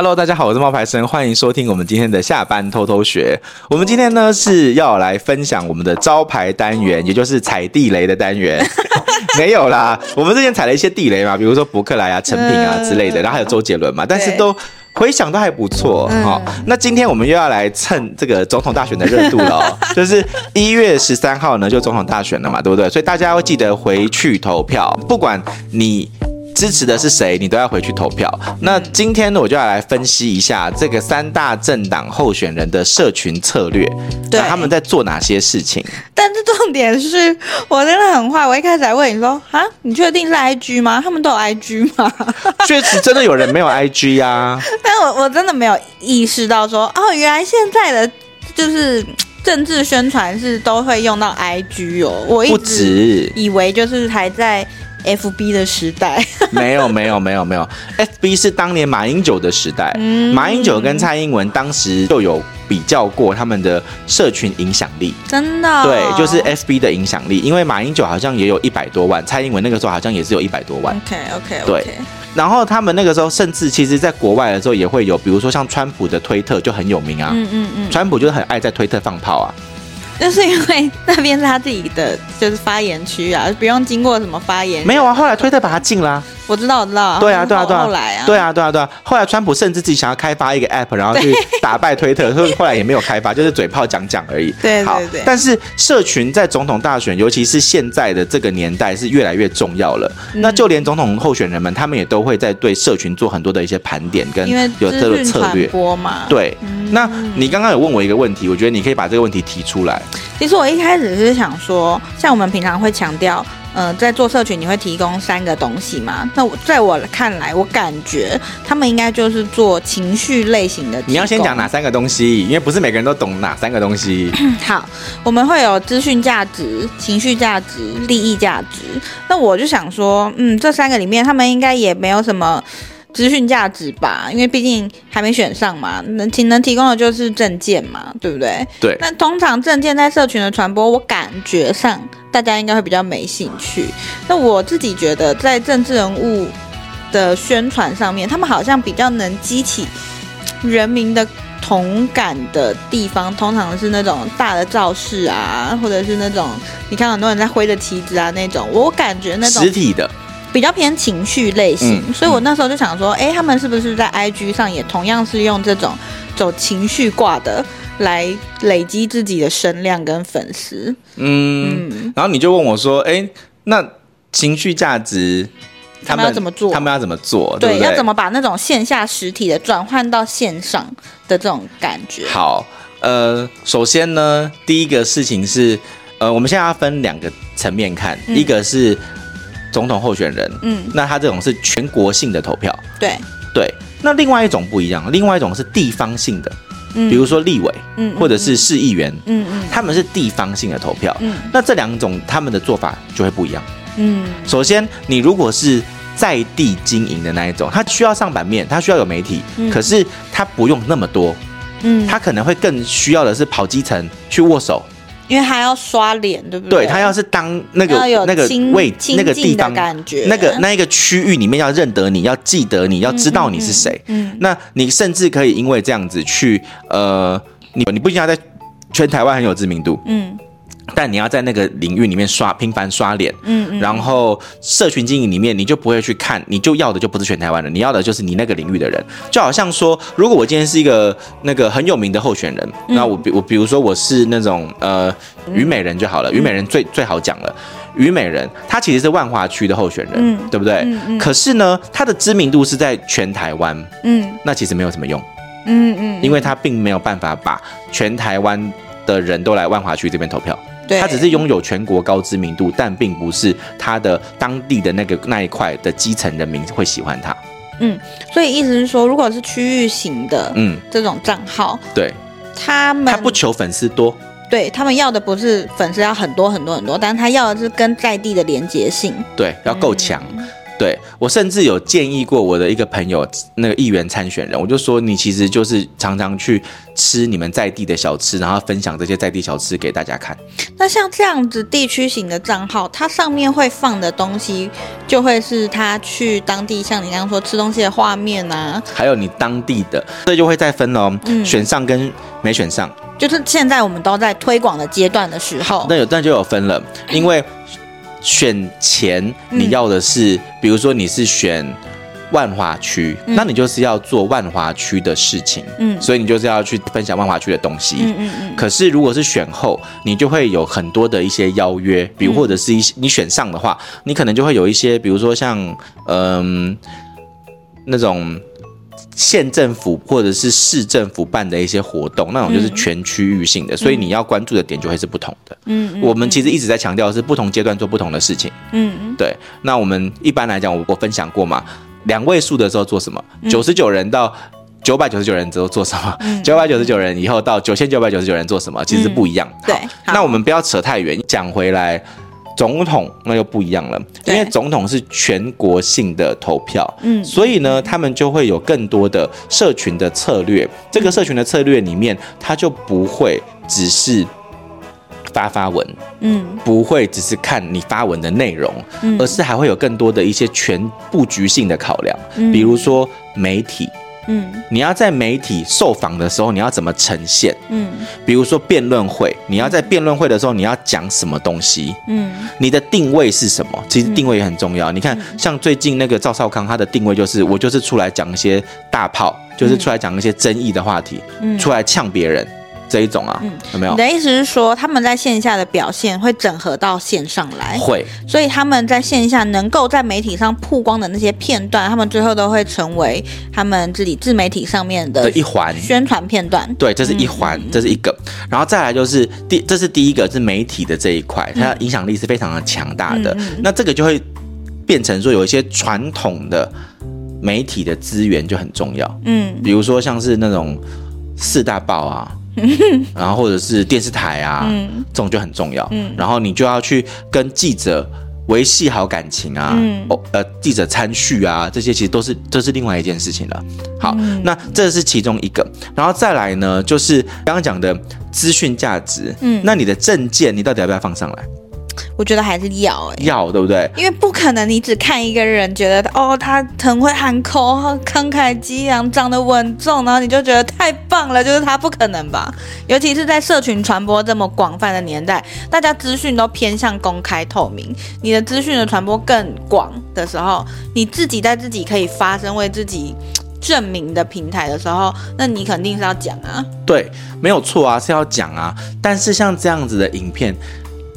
Hello，大家好，我是冒牌生，欢迎收听我们今天的下班偷偷学。我们今天呢是要来分享我们的招牌单元，也就是踩地雷的单元。没有啦，我们之前踩了一些地雷嘛，比如说博客来啊、成品啊之类的，然后还有周杰伦嘛，但是都回想都还不错。好，那今天我们又要来蹭这个总统大选的热度了哦，就是一月十三号呢就总统大选了嘛，对不对？所以大家要记得回去投票，不管你。支持的是谁，你都要回去投票。那今天呢，我就要来分析一下这个三大政党候选人的社群策略，对，他们在做哪些事情。但是重点是我真的很坏，我一开始还问你说啊，你确定是 IG 吗？他们都有 IG 吗？确实真的有人没有 IG 呀、啊。但我我真的没有意识到说哦，原来现在的就是政治宣传是都会用到 IG 哦。我一直以为就是还在。F B 的时代。没有没有没有没有，F B 是当年马英九的时代，嗯、马英九跟蔡英文当时就有比较过他们的社群影响力，真的、哦、对，就是 F B 的影响力，因为马英九好像也有一百多万，蔡英文那个时候好像也是有一百多万，OK OK，, okay. 对，然后他们那个时候甚至其实在国外的时候也会有，比如说像川普的推特就很有名啊，嗯嗯嗯，川普就是很爱在推特放炮啊。就是因为那边是他自己的，就是发言区啊，不用经过什么发言。没有啊，后来推特把他禁了。我知道，我知道。对啊，对啊，对啊。后来啊，对啊，对啊，对啊。后来川普甚至自己想要开发一个 app，然后去打败推特，所 以后来也没有开发，就是嘴炮讲讲而已。对对对。但是社群在总统大选，尤其是现在的这个年代，是越来越重要了。那就连总统候选人们，他们也都会在对社群做很多的一些盘点，跟有这个策略。播嘛。对。那你刚刚有问我一个问题，我觉得你可以把这个问题提出来。其实我一开始是想说，像我们平常会强调，呃，在做社群你会提供三个东西吗？那我在我看来，我感觉他们应该就是做情绪类型的。你要先讲哪三个东西？因为不是每个人都懂哪三个东西。好，我们会有资讯价值、情绪价值、利益价值。那我就想说，嗯，这三个里面，他们应该也没有什么。资讯价值吧，因为毕竟还没选上嘛，能提能提供的就是证件嘛，对不对？对。那通常证件在社群的传播，我感觉上大家应该会比较没兴趣。那我自己觉得，在政治人物的宣传上面，他们好像比较能激起人民的同感的地方，通常是那种大的造势啊，或者是那种你看很多人在挥着旗子啊那种，我感觉那种实体的。比较偏情绪类型，嗯、所以我那时候就想说，哎、欸，他们是不是在 IG 上也同样是用这种走情绪挂的来累积自己的声量跟粉丝？嗯，嗯，然后你就问我说，哎、欸，那情绪价值他们，要怎么做？他们要怎么做？对，对，要怎么把那种线下实体的转换到线上的这种感觉？好，呃，首先呢，第一个事情是，呃，我们现在要分两个层面看，嗯、一个是。总统候选人，嗯，那他这种是全国性的投票，对。对。那另外一种不一样，另外一种是地方性的，嗯，比如说立委，嗯，或者是市议员，嗯嗯，他们是地方性的投票，嗯，那这两种他们的做法就会不一样，嗯。首先，你如果是在地经营的那一种，他需要上版面，他需要有媒体，嗯，可是他不用那么多，嗯，他可能会更需要的是跑基层去握手。因为他要刷脸，对不对？对，他要是当那个那个位那个地方感觉，那个那一个区域里面要认得你，要记得你，要知道你是谁。嗯，嗯，那你甚至可以因为这样子去呃，你你不一定要在全台湾很有知名度。嗯。但你要在那个领域里面刷频繁刷脸，嗯，嗯，然后社群经营里面，你就不会去看，你就要的就不是全台湾人，你要的就是你那个领域的人。就好像说，如果我今天是一个那个很有名的候选人，嗯、那我比我比如说我是那种呃虞美人就好了，于、嗯、美人最最好讲了，虞美人她其实是万华区的候选人，嗯、对不对？嗯嗯、可是呢，她的知名度是在全台湾，嗯，那其实没有什么用，嗯嗯，因为她并没有办法把全台湾的人都来万华区这边投票。他只是拥有全国高知名度，但并不是他的当地的那个那一块的基层人民会喜欢他。嗯，所以意思是说，如果是区域型的，嗯，这种账号，对，他们他不求粉丝多，对他们要的不是粉丝要很多很多很多，但是他要的是跟在地的连接性，对，要够强。对，我甚至有建议过我的一个朋友，那个议员参选人，我就说你其实就是常常去吃你们在地的小吃，然后分享这些在地小吃给大家看。那像这样子地区型的账号，它上面会放的东西，就会是他去当地，像你刚刚说吃东西的画面啊，还有你当地的，这就会再分哦，嗯、选上跟没选上。就是现在我们都在推广的阶段的时候，那有那就有分了，因为选前你要的是，嗯、比如说你是选万华区，嗯、那你就是要做万华区的事情，嗯，所以你就是要去分享万华区的东西，嗯嗯嗯。可是如果是选后，你就会有很多的一些邀约，比如或者是一些你选上的话，你可能就会有一些，比如说像嗯、呃、那种。县政府或者是市政府办的一些活动，那种就是全区域性的，嗯、所以你要关注的点就会是不同的。嗯，嗯，我们其实一直在强调是不同阶段做不同的事情。嗯嗯，对。那我们一般来讲，我我分享过嘛，两位数的时候做什么？九十九人到九百九十九人之后做什么？九百九十九人以后到九千九百九十九人做什么？其实不一样。嗯、对。那我们不要扯太远，讲回来。总统那又不一样了，因为总统是全国性的投票，嗯，所以呢，他们就会有更多的社群的策略。这个社群的策略里面，他就不会只是发发文，嗯，不会只是看你发文的内容，而是还会有更多的一些全布局性的考量，比如说媒体。嗯，你要在媒体受访的时候，你要怎么呈现？嗯，比如说辩论会，你要在辩论会的时候，你要讲什么东西？嗯，你的定位是什么？其实定位也很重要。你看，像最近那个赵少康，他的定位就是我就是出来讲一些大炮，就是出来讲一些争议的话题，嗯出来呛别人。这一种啊，嗯、有没有？你的意思是说，他们在线下的表现会整合到线上来？会，所以他们在线下能够在媒体上曝光的那些片段，他们最后都会成为他们自己自媒体上面的一环宣传片段。对，这是一环，嗯、这是一个。然后再来就是第，这是第一个是媒体的这一块，它影响力是非常的强大的。嗯、那这个就会变成说，有一些传统的媒体的资源就很重要。嗯，比如说像是那种四大报啊。然后或者是电视台啊，嗯、这种就很重要。嗯、然后你就要去跟记者维系好感情啊，嗯、哦，呃，记者参叙啊，这些其实都是这是另外一件事情了。好，嗯、那这是其中一个。然后再来呢，就是刚刚讲的资讯价值。嗯，那你的证件，你到底要不要放上来？我觉得还是要哎、欸，要对不对？因为不可能，你只看一个人，觉得哦，他很会喊口号，慷慨激昂，长得稳重，然后你就觉得太棒了，就是他不可能吧？尤其是在社群传播这么广泛的年代，大家资讯都偏向公开透明，你的资讯的传播更广的时候，你自己在自己可以发声、为自己证明的平台的时候，那你肯定是要讲啊。对，没有错啊，是要讲啊。但是像这样子的影片。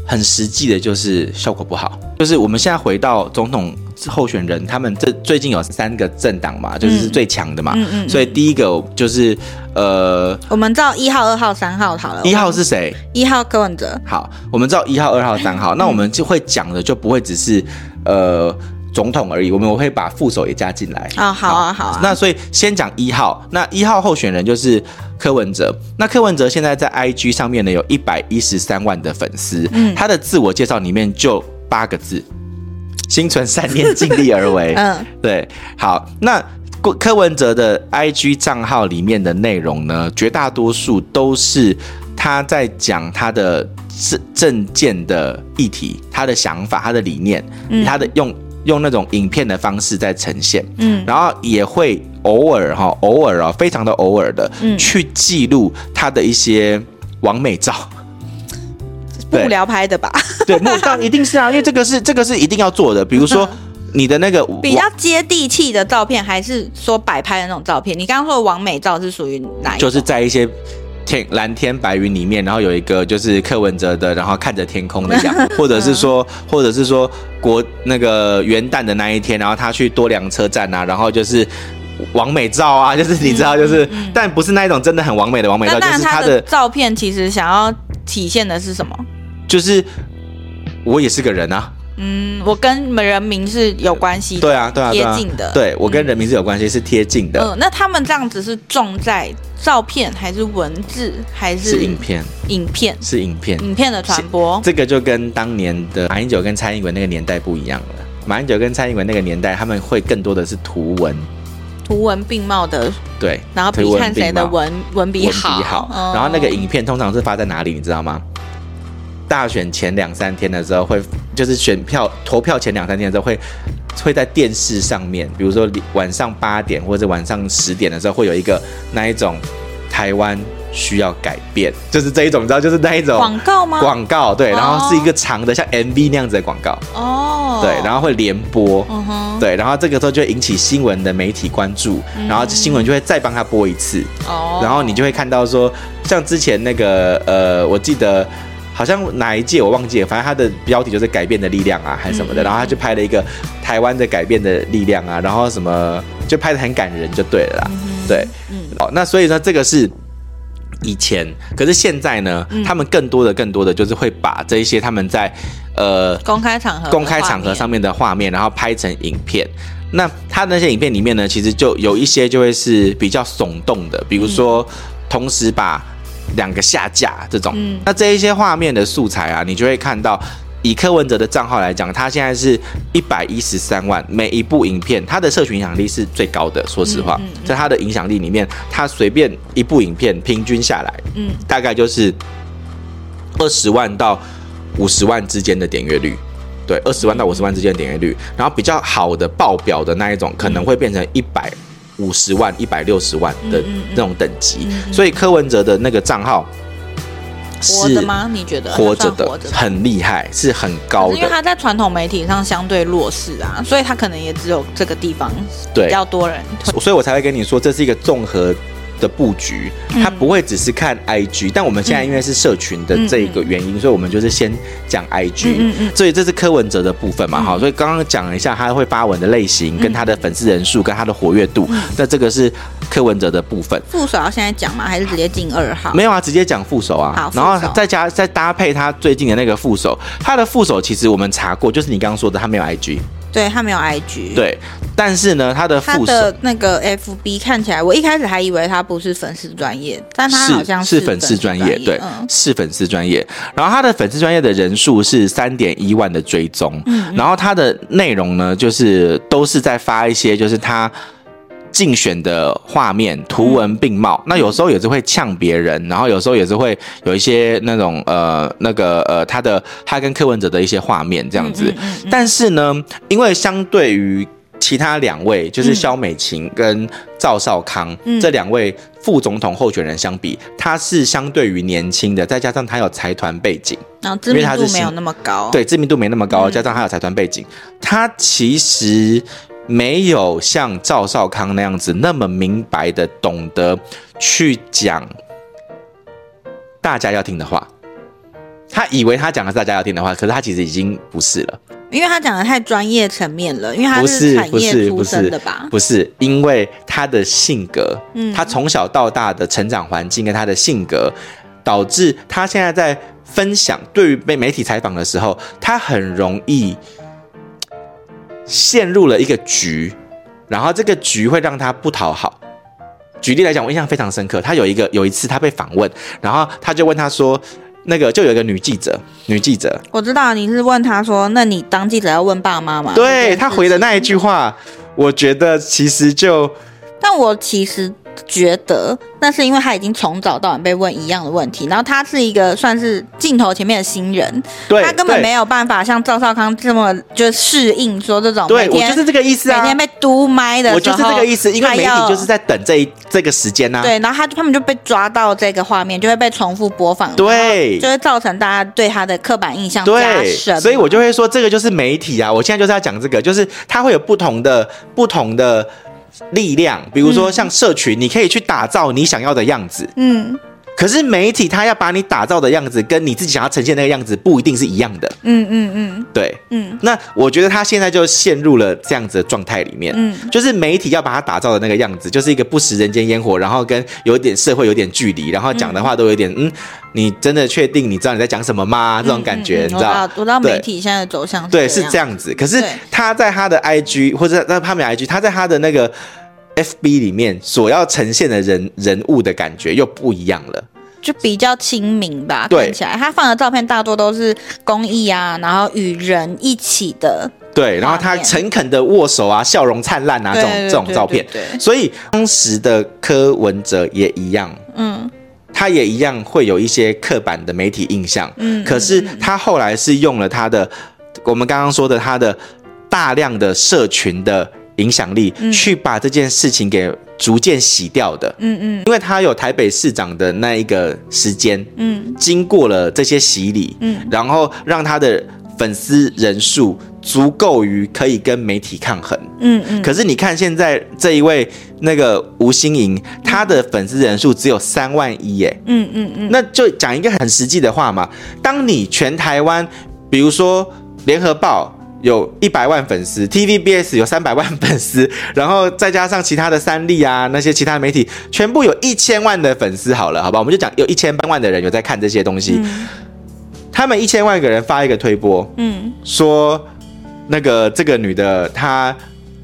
很实际的，就是效果不好。就是我们现在回到总统候选人，他们这最近有三个政党嘛，就是最强的嘛。嗯嗯。所以第一个就是呃，我们知道一号、二号、三号好了。一号是谁？一号柯文哲。好，我们知道一号、二号、三号，那我们就会讲的就不会只是呃。总统而已，我们我会把副手也加进来。哦，好啊，好啊。那所以先讲一号，那一号候选人就是柯文哲。那柯文哲现在在 IG 上面呢，有一百一十三万的粉丝。嗯，他的自我介绍里面就八个字：心存善念，尽力而为。嗯，对。好，那柯文哲的 IG 账号里面的内容呢，绝大多数都是他在讲他的政政见的议题，他的想法，他的理念，嗯、他的用。用那种影片的方式在呈现，嗯，然后也会偶尔哈，偶尔啊，非常的偶尔的，嗯，去记录他的一些完美照，幕僚拍的吧？对，幕僚一定是啊，因为这个是这个是一定要做的。比如说你的那个比较接地气的照片，还是说摆拍的那种照片？你刚刚说的完美照是属于哪一种？就是在一些。天蓝天白云里面，然后有一个就是柯文哲的，然后看着天空的样子，或者是说，或者是说国那个元旦的那一天，然后他去多良车站啊，然后就是完美照啊，就是你知道，就是，嗯嗯、但不是那一种真的很完美的完美照，就是他的照片其实想要体现的是什么？就是我也是个人啊。嗯，我跟人民是有关系的，对啊，对啊，贴近的。对，我跟人民是有关系，是贴近的。嗯，那他们这样子是重在照片，还是文字，还是影片？影片是影片，影片的传播。这个就跟当年的马英九跟蔡英文那个年代不一样了。马英九跟蔡英文那个年代，他们会更多的是图文，图文并茂的。对，然后比看谁的文文笔好。文笔好。然后那个影片通常是发在哪里，你知道吗？大选前两三天的时候会，就是选票投票前两三天的时候会，会在电视上面，比如说晚上八点或者晚上十点的时候会有一个那一种台湾需要改变，就是这一种，你知道，就是那一种广告吗？广告对，然后是一个长的像 MV 那样子的广告。哦，对，然后会连播，对，然后这个时候就会引起新闻的媒体关注，然后新闻就会再帮他播一次。哦，然后你就会看到说，像之前那个呃，我记得。好像哪一届我忘记了，反正他的标题就是改变的力量啊，还是什么的。然后他就拍了一个台湾的改变的力量啊，然后什么就拍的很感人，就对了啦。对，好，那所以说这个是以前，可是现在呢，他们更多的、更多的就是会把这一些他们在呃公开场合、公开场合上面的画面，然后拍成影片。那他那些影片里面呢，其实就有一些就会是比较耸动的，比如说同时把。两个下架这种，嗯、那这一些画面的素材啊，你就会看到，以柯文哲的账号来讲，他现在是一百一十三万，每一部影片，他的社群影响力是最高的。说实话，在他的影响力里面，他随便一部影片平均下来，嗯，大概就是二十万到五十万之间的点阅率，对，二十万到五十万之间的点阅率，然后比较好的爆表的那一种，可能会变成一百。五十万、一百六十万的那种等级，所以柯文哲的那个账号是活的吗？你觉得？活着的很厉害，是很高的，因为他在传统媒体上相对弱势啊，所以他可能也只有这个地方比较多人，所以我才会跟你说，这是一个综合。的布局，他不会只是看 IG，但我们现在因为是社群的这一个原因，所以我们就是先讲 IG，所以这是柯文哲的部分嘛，好，所以刚刚讲了一下他会发文的类型，跟他的粉丝人数，跟他的活跃度，那这个是柯文哲的部分。副手要现在讲吗？还是直接进二号？没有啊，直接讲副手啊。好，然后再加再搭配他最近的那个副手，他的副手其实我们查过，就是你刚刚说的，他没有 IG。对，他没有 IG，对，但是呢，他的副手他的那个 FB 看起来，我一开始还以为他不是粉丝专业，但他好像是粉丝专业，对，嗯、是粉丝专业。然后他的粉丝专业的人数是三点一万的追踪，嗯嗯，然后他的内容呢，就是都是在发一些，就是他。竞选的画面图文并茂，那有时候也是会呛别人，然后有时候也是会有一些那种呃那个呃他的他跟柯文哲的一些画面这样子。但是呢，因为相对于其他两位，就是萧美琴跟赵少康这两位副总统候选人相比，他是相对于年轻的，再加上他有财团背景，然后知名度没有那么高，对，知名度没那么高，加上他有财团背景，他其实。没有像赵少康那样子那么明白的懂得去讲大家要听的话，他以为他讲的是大家要听的话，可是他其实已经不是了，因为他讲的太专业层面了，因为他是产业出身的吧？不是，因为他的性格，嗯，他从小到大的成长环境跟他的性格，导致他现在在分享对于被媒体采访的时候，他很容易。陷入了一个局，然后这个局会让他不讨好。举例来讲，我印象非常深刻。他有一个有一次他被访问，然后他就问他说：“那个就有一个女记者，女记者，我知道你是问他说，那你当记者要问爸妈吗？”对，他回的那一句话，我觉得其实就，但我其实。觉得那是因为他已经从早到晚被问一样的问题，然后他是一个算是镜头前面的新人，他根本没有办法像赵少康这么就适应说这种，对，我就是这个意思啊，每天被嘟麦的，我就是这个意思，因为媒体就是在等这一这个时间呐、啊，对，然后他他们就被抓到这个画面，就会被重复播放，对，就会造成大家对他的刻板印象加深，所以我就会说这个就是媒体啊，我现在就是要讲这个，就是他会有不同的不同的。力量，比如说像社群，你可以去打造你想要的样子。嗯，可是媒体他要把你打造的样子，跟你自己想要呈现那个样子，不一定是一样的。嗯嗯嗯，对，嗯。那我觉得他现在就陷入了这样子的状态里面。嗯，就是媒体要把他打造的那个样子，就是一个不食人间烟火，然后跟有点社会有点距离，然后讲的话都有点嗯。你真的确定你知道你在讲什么吗？这种感觉，嗯嗯、你知道？我知道媒体现在的走向是对，是这样子。可是他在他的 IG 或者在他们 IG，他在他的那个 FB 里面所要呈现的人人物的感觉又不一样了，就比较亲民吧。对，看起来。他放的照片大多都是公益啊，然后与人一起的对，然后他诚恳的握手啊，笑容灿烂啊，这种这种照片。对。所以当时的柯文哲也一样，嗯，他也一样会有一些刻板的媒体印象，嗯，可是他后来是用了他的，我们刚刚说的他的大量的社群的影响力，去把这件事情给逐渐洗掉的，嗯嗯，因为他有台北市长的那一个时间，嗯，经过了这些洗礼，嗯，然后让他的粉丝人数足够于可以跟媒体抗衡，嗯嗯。可是你看现在这一位那个吴欣盈，他的粉丝人数只有三万一，耶，嗯嗯嗯。那就讲一个很实际的话嘛，当你全台湾，比如说联合报。有一百万粉丝，TVBS 有三百万粉丝，然后再加上其他的三立啊，那些其他媒体，全部有一千万的粉丝，好了，好吧，我们就讲有一千万的人有在看这些东西，嗯、他们一千万个人发一个推播，嗯，说那个这个女的她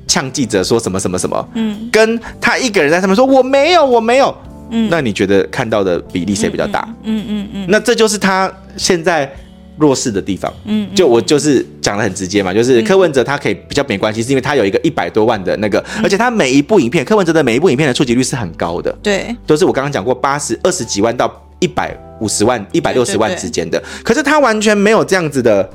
呛记者说什么什么什么，嗯，跟她一个人在上面说我没有我没有，嗯，那你觉得看到的比例谁比较大？嗯嗯嗯，嗯，嗯，那这就是他现在。弱势的地方，嗯，就我就是讲的很直接嘛，就是柯文哲他可以比较没关系，是因为他有一个一百多万的那个，而且他每一部影片，柯文哲的每一部影片的触及率是很高的，对，都是我刚刚讲过八十二十几万到一百五十万、一百六十万之间的，可是他完全没有这样子的。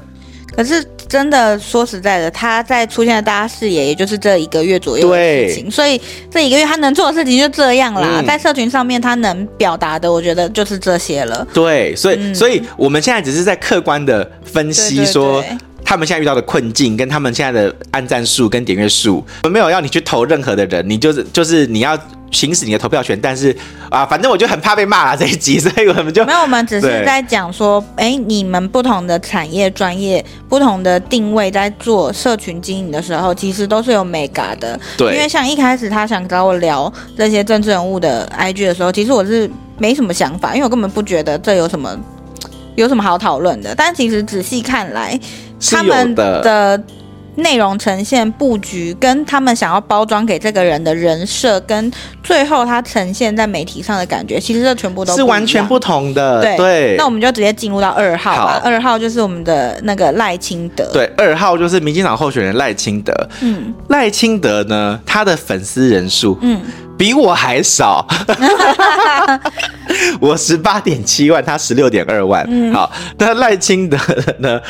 可是真的说实在的，他在出现在大家视野，也就是这一个月左右的事情，所以这一个月他能做的事情就这样啦。嗯、在社群上面，他能表达的，我觉得就是这些了。对，所以，嗯、所以我们现在只是在客观的分析说。对对对他们现在遇到的困境，跟他们现在的按赞数跟点阅数，我没有要你去投任何的人，你就是就是你要行使你的投票权，但是啊，反正我就很怕被骂了 这一集，所以我们就没有，我们只是在讲说，哎，你们不同的产业专业、不同的定位，在做社群经营的时候，其实都是有美感的。对，因为像一开始他想找我聊这些政治人物的 IG 的时候，其实我是没什么想法，因为我根本不觉得这有什么有什么好讨论的。但其实仔细看来。他们的内容呈现布局，跟他们想要包装给这个人的人设，跟最后他呈现在媒体上的感觉，其实这全部都是完全不同的。对，对那我们就直接进入到二号吧。二号就是我们的那个赖清德。对，二号就是民进党候选人赖清德。嗯，赖清德呢，他的粉丝人数，嗯。比我还少，我十八点七万，他十六点二万。嗯、好，那赖清德呢？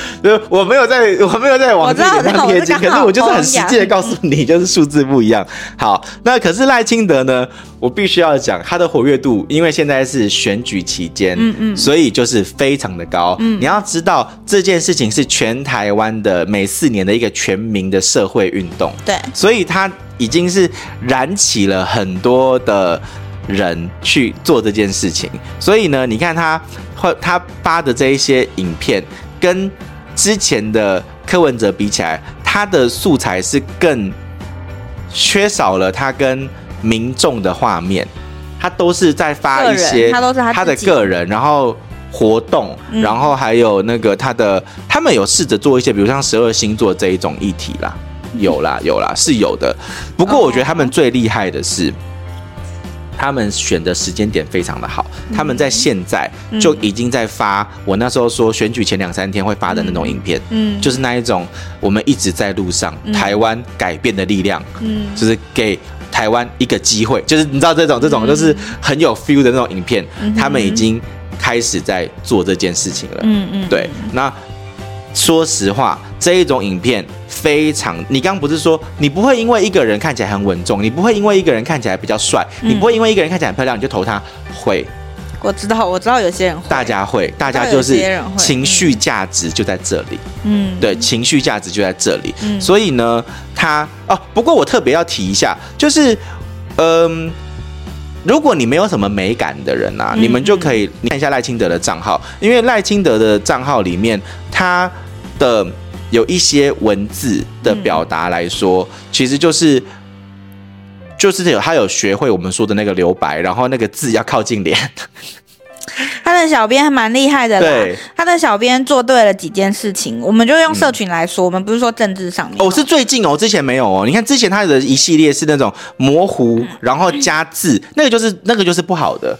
我没有在，我没有在往这里面贴金，可是我就是很实际的告诉你，就是数字不一样。好，那可是赖清德呢？我必须要讲他的活跃度，因为现在是选举期间，嗯嗯，所以就是非常的高。嗯，你要知道这件事情是全台湾的每四年的一个全民的社会运动，对，所以他已经是燃起了很多的人去做这件事情。所以呢，你看他会他发的这一些影片，跟之前的柯文哲比起来，他的素材是更缺少了他跟。民众的画面，他都是在发一些，他都是他的个人，然后活动，嗯、然后还有那个他的，他们有试着做一些，比如像十二星座这一种议题啦，有啦 有啦是有的。不过我觉得他们最厉害的是，哦、他们选的时间点非常的好，嗯、他们在现在就已经在发。我那时候说选举前两三天会发的那种影片，嗯，就是那一种我们一直在路上，嗯、台湾改变的力量，嗯，就是给。台湾一个机会，就是你知道这种这种就是很有 feel 的那种影片，嗯、他们已经开始在做这件事情了。嗯嗯，对。那说实话，这一种影片非常，你刚刚不是说你不会因为一个人看起来很稳重，你不会因为一个人看起来比较帅，嗯、你不会因为一个人看起来很漂亮你就投他，会。我知道，我知道有些人会，大家会，大家就是情绪价值就在这里，嗯，对，情绪价值就在这里，嗯，所以呢，他哦，不过我特别要提一下，就是，嗯，如果你没有什么美感的人啊，嗯，你们就可以看一下赖清德的账号，因为赖清德的账号里面，他的有一些文字的表达来说，嗯，其实就是。就是有他有学会我们说的那个留白，然后那个字要靠近脸。他的小编还蛮厉害的啦，他的小编做对了几件事情。我们就用社群来说，嗯、我们不是说政治上面。哦，是最近哦，之前没有哦。你看之前他的一系列是那种模糊，然后加字，那个就是那个就是不好的。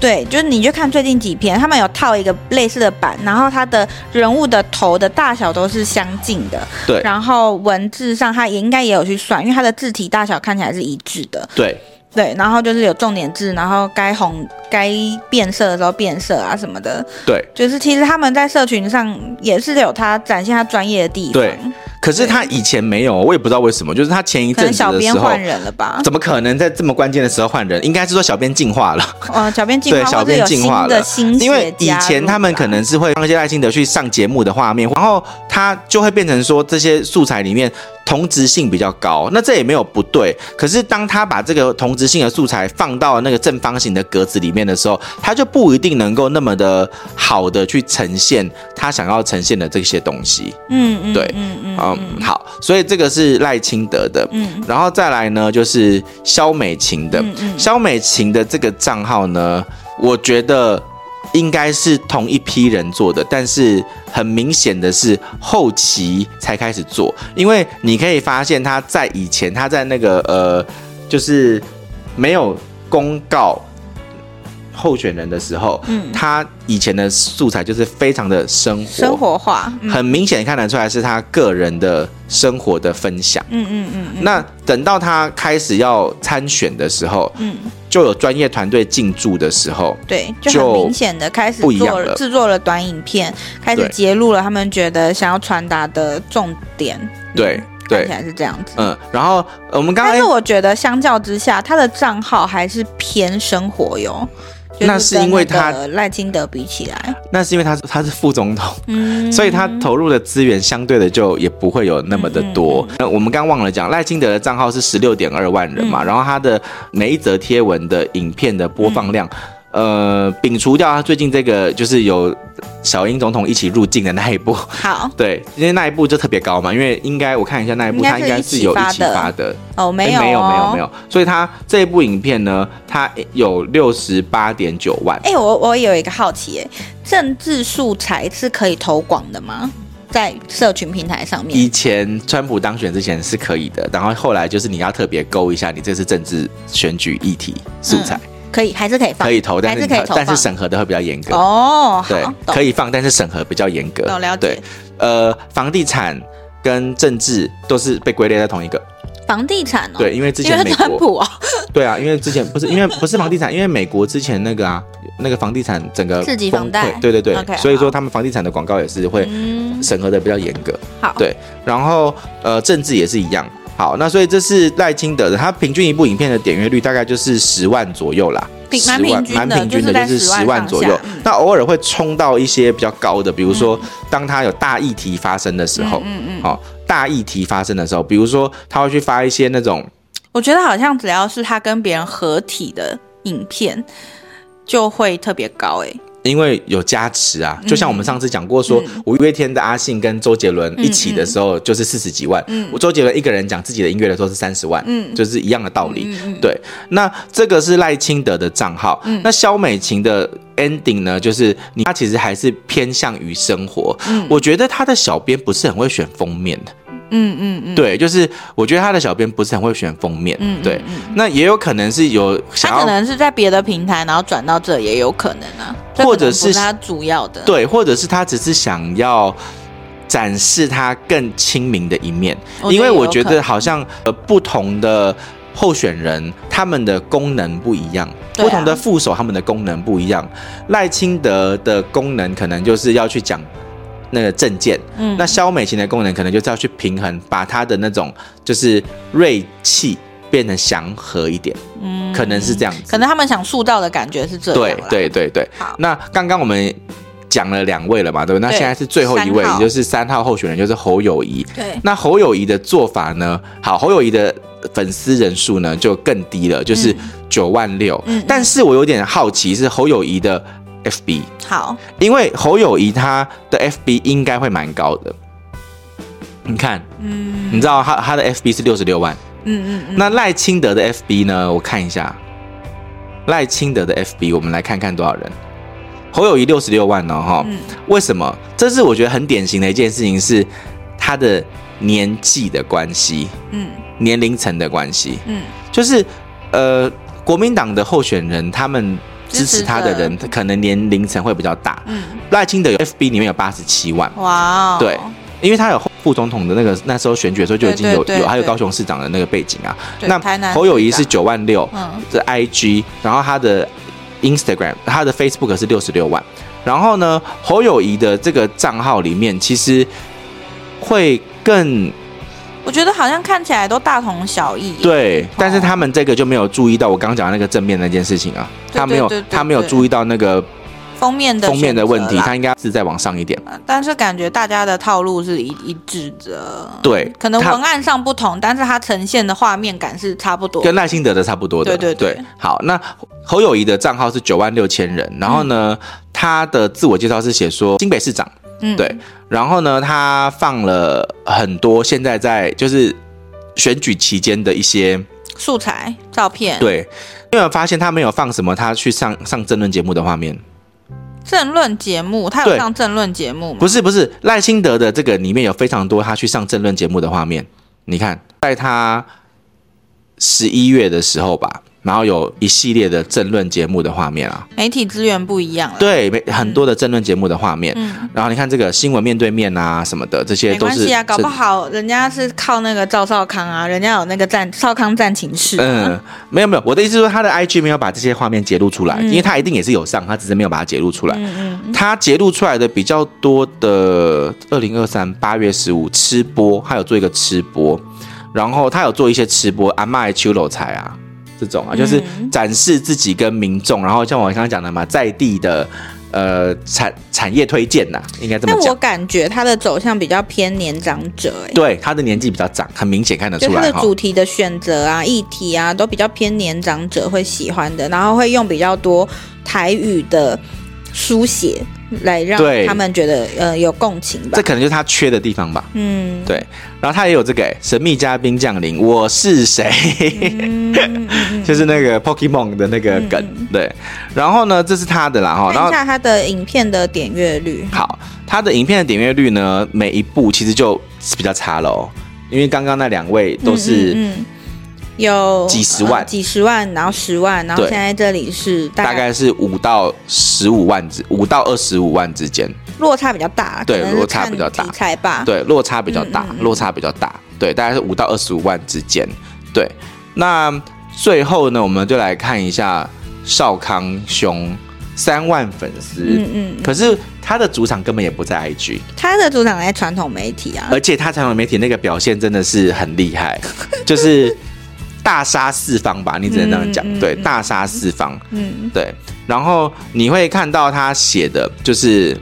对，就是你就看最近几篇，他们有套一个类似的版，然后他的人物的头的大小都是相近的。对，然后文字上他也应该也有去算，因为他的字体大小看起来是一致的。对。对，然后就是有重点字，然后该红该变色的时候变色啊什么的。对，就是其实他们在社群上也是有他展现他专业的地方。对，可是他以前没有，我也不知道为什么，就是他前一阵子的时候，换人了吧？怎么可能在这么关键的时候换人？应该是说小编进化了。哦，小编进化，对，小编进化了。因为以前他们可能是会放一些赖清德去上节目的画面，然后他就会变成说这些素材里面。同质性比较高，那这也没有不对。可是当他把这个同质性的素材放到那个正方形的格子里面的时候，他就不一定能够那么的好的去呈现他想要呈现的这些东西。嗯嗯，对，嗯嗯嗯，好，所以这个是赖清德的。嗯，然后再来呢，就是肖美琴的。嗯嗯，萧美琴的这个账号呢，我觉得。应该是同一批人做的，但是很明显的是后期才开始做，因为你可以发现他在以前，他在那个呃，就是没有公告候选人的时候，嗯，他以前的素材就是非常的生活生活化，嗯、很明显看得出来是他个人的生活的分享，嗯嗯嗯，嗯。那等到他开始要参选的时候，嗯。就有专业团队进驻的时候，对，就很明显的开始做制作了短影片，开始揭露了他们觉得想要传达的重点。对，对，看起来是这样子。嗯，然后我们刚刚，但是我觉得相较之下，他的账号还是偏生活哟。那是因为他赖清德比起来，那是因为他他是副总统，嗯，所以他投入的资源相对的就也不会有那么的多。那、嗯、我们刚忘了讲，赖清德的账号是十六点二万人嘛，嗯、然后他的每一则贴文的影片的播放量。嗯呃，摒除掉他最近这个就是有小英总统一起入境的那一部，好，对，因为那一部就特别高嘛，因为应该我看一下那一部，他应该是有一起发的。哦，没有，没有，没有，没有，所以他这一部影片呢，他有六十八点九万。哎，我我有一个好奇，哎，政治素材是可以投广的吗？在社群平台上面，以前川普当选之前是可以的，然后后来就是你要特别勾一下，你这是政治选举议题素材。嗯可以还是可以放，可以投，但是，是可以投，但是审核的会比较严格哦。对，可以放，但是审核比较严格。我了解。对，呃，房地产跟政治都是被归类在同一个。房地产哦。对，因为之前美国。哦、对啊，因为之前不是因为不是房地产，因为美国之前那个啊，那个房地产整个刺激房贷。对对对。Okay, 所以说他们房地产的广告也是会审核的比较严格。好。对，然后呃，政治也是一样。好，那所以这是赖清德的，他平均一部影片的点阅率大概就是十万左右啦，十万蛮平均的，就是十万左右。那偶尔会冲到一些比较高的，比如说当他有大议题发生的时候，嗯嗯，好，大议题发生的时候，比如说他会去发一些那种，我觉得好像只要是他跟别人合体的影片，就会特别高哎。因为有加持啊，就像我们上次讲过说，五月天的阿信跟周杰伦一起的时候就是四十几万，嗯，嗯，周杰伦一个人讲自己的音乐的时候是三十万，嗯，就是一样的道理，嗯嗯，对。那这个是赖清德的账号，嗯，那萧美琴的 ending 呢，就是你他其实还是偏向于生活，嗯，我觉得他的小编不是很会选封面的。嗯嗯嗯，对，就是我觉得他的小编不是很会选封面，嗯，对，那也有可能是有想要，他可能是在别的平台，然后转到这也有可能啊，或者是他主要的，对，或者是他只是想要展示他更亲民的一面，因为我觉得好像呃不同的候选人他们的功能不一样，不同的副手他们的功能不一样，赖清德的功能可能就是要去讲。那个证件，嗯，那消美型的功能可能就是要去平衡，把它的那种就是锐气变成祥和一点，嗯，可能是这样子，可能他们想塑造的感觉是这样。对对对对，好，那刚刚我们讲了两位了嘛，对不对？那现在是最后一位，也就是三号候选人，就是侯友谊。对，那侯友谊的做法呢？好，侯友谊的粉丝人数呢就更低了，就是九万六。嗯，但是我有点好奇，是侯友谊的。FB 好，因为侯友谊他的 FB 应该会蛮高的。你看，嗯，你知道他他的 FB 是六十六万，嗯嗯嗯。那赖清德的 FB 呢？我看一下，赖清德的 FB，我们来看看多少人。侯友谊六十六万呢？哈，为什么？这是我觉得很典型的一件事情，是他的年纪的关系，嗯，年龄层的关系，嗯，就是呃，国民党的候选人他们。支持他的人，可能年龄层会比较大。嗯，赖清德有 FB 里面有八十七万。哇、哦，对，因为他有副总统的那个那时候选举的时候就已经有有，还有高雄市长的那个背景啊。那侯友谊是九万六，这 IG，然后他的 Instagram，他的 Facebook 是六十六万。然后呢，侯友谊的这个账号里面其实会更。我觉得好像看起来都大同小异。对，但是他们这个就没有注意到我刚刚讲的那个正面那件事情啊，他没有，他没有注意到那个封面的封面的问题，他应该是再往上一点。但是感觉大家的套路是一一致的。对，可能文案上不同，但是它呈现的画面感是差不多，跟赖清德的差不多的。对对对。好，那侯友谊的账号是九万六千人，然后呢，他的自我介绍是写说新北市长。嗯，对，然后呢，他放了很多现在在就是选举期间的一些素材照片。对，因为我发现他没有放什么他去上上政论节目的画面。政论节目，他有上政论节目吗？不是不是，赖清德的这个里面有非常多他去上政论节目的画面。你看，在他十一月的时候吧。然后有一系列的政论节目的画面啊，媒体资源不一样了。对，很多的政论节目的画面。嗯，然后你看这个新闻面对面啊什么的，这些都是。没关系啊，搞不好人家是靠那个赵少康啊，人家有那个战少康战情室。嗯，没有没有，我的意思是说他的 IG 没有把这些画面揭露出来，嗯，因为他一定也是有上，他只是没有把它揭露出来。嗯嗯。他揭露出来的比较多的，二零二三八月十五吃播，他有做一个吃播，然后他有做一些吃播，阿麦秋楼菜啊。这种啊，就是展示自己跟民众，嗯、然后像我刚刚讲的嘛，在地的呃产产业推荐呐，应该这么讲。但我感觉他的走向比较偏年长者，哎，对，他的年纪比较长，很明显看得出来。他的主题的选择啊、议题啊，都比较偏年长者会喜欢的，然后会用比较多台语的书写。来让他们觉得呃有共情吧，这可能就是他缺的地方吧。嗯，对。然后他也有这个神秘嘉宾降临，我是谁？嗯、就是那个 Pokemon 的那个梗。嗯、对。然后呢，这是他的啦哈。看一下他的影片的点阅率。好，他的影片的点阅率呢，每一部其实就比较差了哦，因为刚刚那两位都是。有几十万、呃，几十万，然后十万，然后现在这里是大概，是五到十五万之，五到二十五万之间，落差比较大。对，落差比较大。才吧？对，落差比较大，嗯嗯嗯落差比较大。对，大概是五到二十五万之间。对，那最后呢，我们就来看一下少康兄三万粉丝。嗯，嗯嗯。可是他的主场根本也不在 IG，他的主场在传统媒体啊。而且他传统媒体那个表现真的是很厉害，就是。大杀四方吧，你只能这样讲。嗯、对，大杀四方。嗯，对。然后你会看到他写的，就是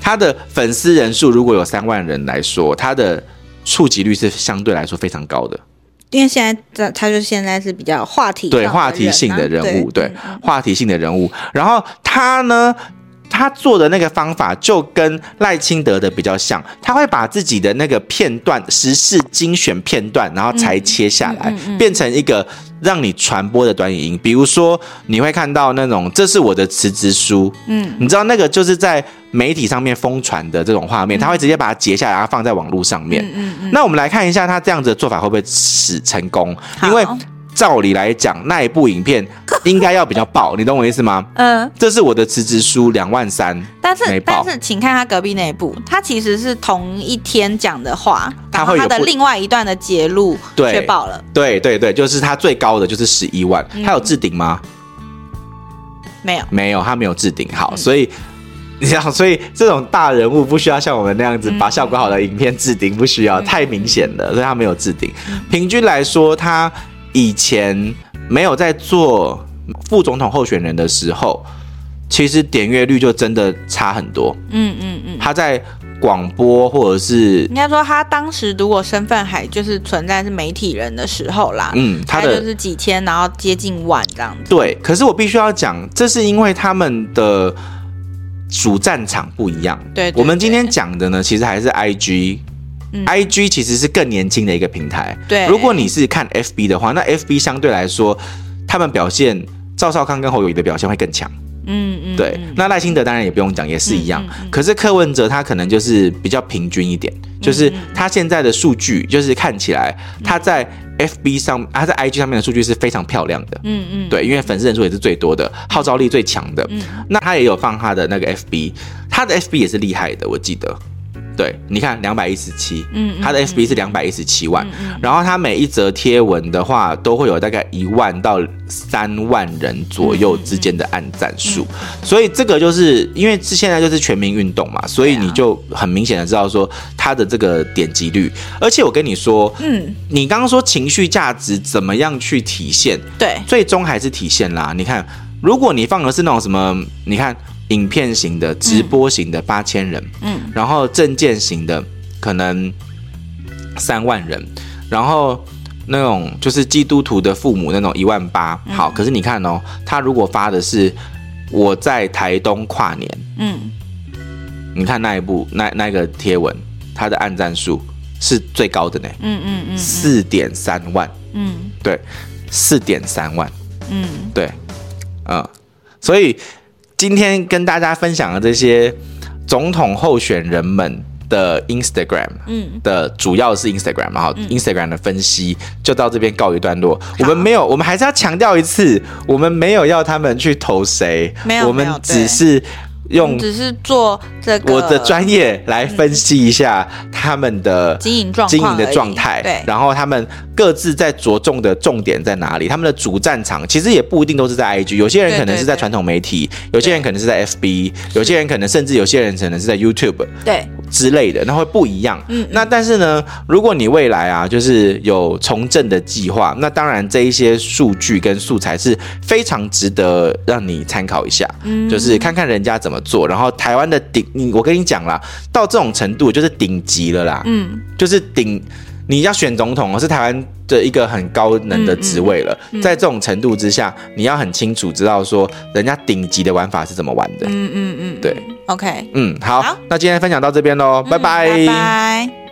他的粉丝人数如果有三万人来说，他的触及率是相对来说非常高的。因为现在他他就现在是比较话题、啊、对话题性的人物，对，对话题性的人物。然后他呢？他做的那个方法就跟赖清德的比较像，他会把自己的那个片段、时事精选片段，然后裁切下来，变成一个让你传播的短影音。比如说，你会看到那种“这是我的辞职书”，嗯，你知道那个就是在媒体上面疯传的这种画面，他会直接把它截下来，然后放在网络上面。嗯嗯。那我们来看一下他这样子的做法会不会使成功？因为。照理来讲，那一部影片 应该要比较爆，你懂我意思吗？嗯，这是我的辞职书两万三，但是但是，请看他隔壁那一部，他其实是同一天讲的话，然后他的另外一段的节录却爆了。对对对，就是他最高的就是十一万，他有置顶吗？没有，没有，他没有置顶。好，所以你想，所以这种大人物不需要像我们那样子把效果好的影片置顶，不需要太明显了，所以他没有置顶。平均来说，他。以前没有在做副总统候选人的时候，其实点阅率就真的差很多。嗯嗯嗯，他在广播或者是应该说他当时如果身份还就是存在是媒体人的时候啦，嗯，他的就是几千，然后接近万这样子。对，可是我必须要讲，这是因为他们的主战场不一样。对，我们今天讲的呢，其实还是 IG。嗯、I G 其实是更年轻的一个平台。对，如果你是看 F B 的话，那 F B 相对来说，他们表现赵少康跟侯友宜的表现会更强。嗯嗯，对。那赖清德当然也不用讲，也是一样。嗯嗯嗯、可是柯文哲他可能就是比较平均一点，就是他现在的数据就是看起来他在 FB 上，他在 IG 上面的数据是非常漂亮的。嗯嗯，对，因为粉丝人数也是最多的，号召力最强的。嗯，那他也有放他的那个 FB，他的 FB 也是厉害的，我记得。对，你看两百一十七，嗯，它的 FB 是两百一十七万，然后它每一则贴文的话，都会有大概一万到三万人左右之间的按赞数，所以这个就是因为是现在就是全民运动嘛，所以你就很明显的知道说它的这个点击率，而且我跟你说，嗯，你刚刚说情绪价值怎么样去体现？对，最终还是体现啦。你看，如果你放的是那种什么，你看。影片型的、直播型的八千人，嗯，然后证件型的可能三万人，然后那种就是基督徒的父母那种一万八，好，可是你看哦，他如果发的是我在台东跨年，嗯，你看那一部那那个贴文，他的按赞数是最高的呢，嗯嗯嗯，四点三万，嗯，对，四点三万，嗯，对，嗯，所以。今天跟大家分享的这些总统候选人们的 Instagram，嗯，的主要是 Instagram，然后 Instagram 的分析就到这边告一段落。我们没有，我们还是要强调一次，我们没有要他们去投谁，没有，我们只是。用只是做这个我的专业来分析一下他们的经营状经营的状态，对，然后他们各自在着重的重点在哪里？他们的主战场其实也不一定都是在 IG，有些人可能是在传统媒体，有些人可能是在 FB，有些人可能甚至有些人可能是在 YouTube，对之类的，那会不一样。嗯，那但是呢，如果你未来啊，就是有从政的计划，那当然这一些数据跟素材是非常值得让你参考一下，嗯，就是看看人家怎么。做，然后台湾的顶，你我跟你讲啦，到这种程度就是顶级了啦，嗯，就是顶，你要选总统，是台湾的一个很高能的职位了，嗯嗯、在这种程度之下，你要很清楚知道说人家顶级的玩法是怎么玩的，嗯嗯嗯，对，OK，嗯，好，好，那今天分享到这边喽，拜拜，拜拜。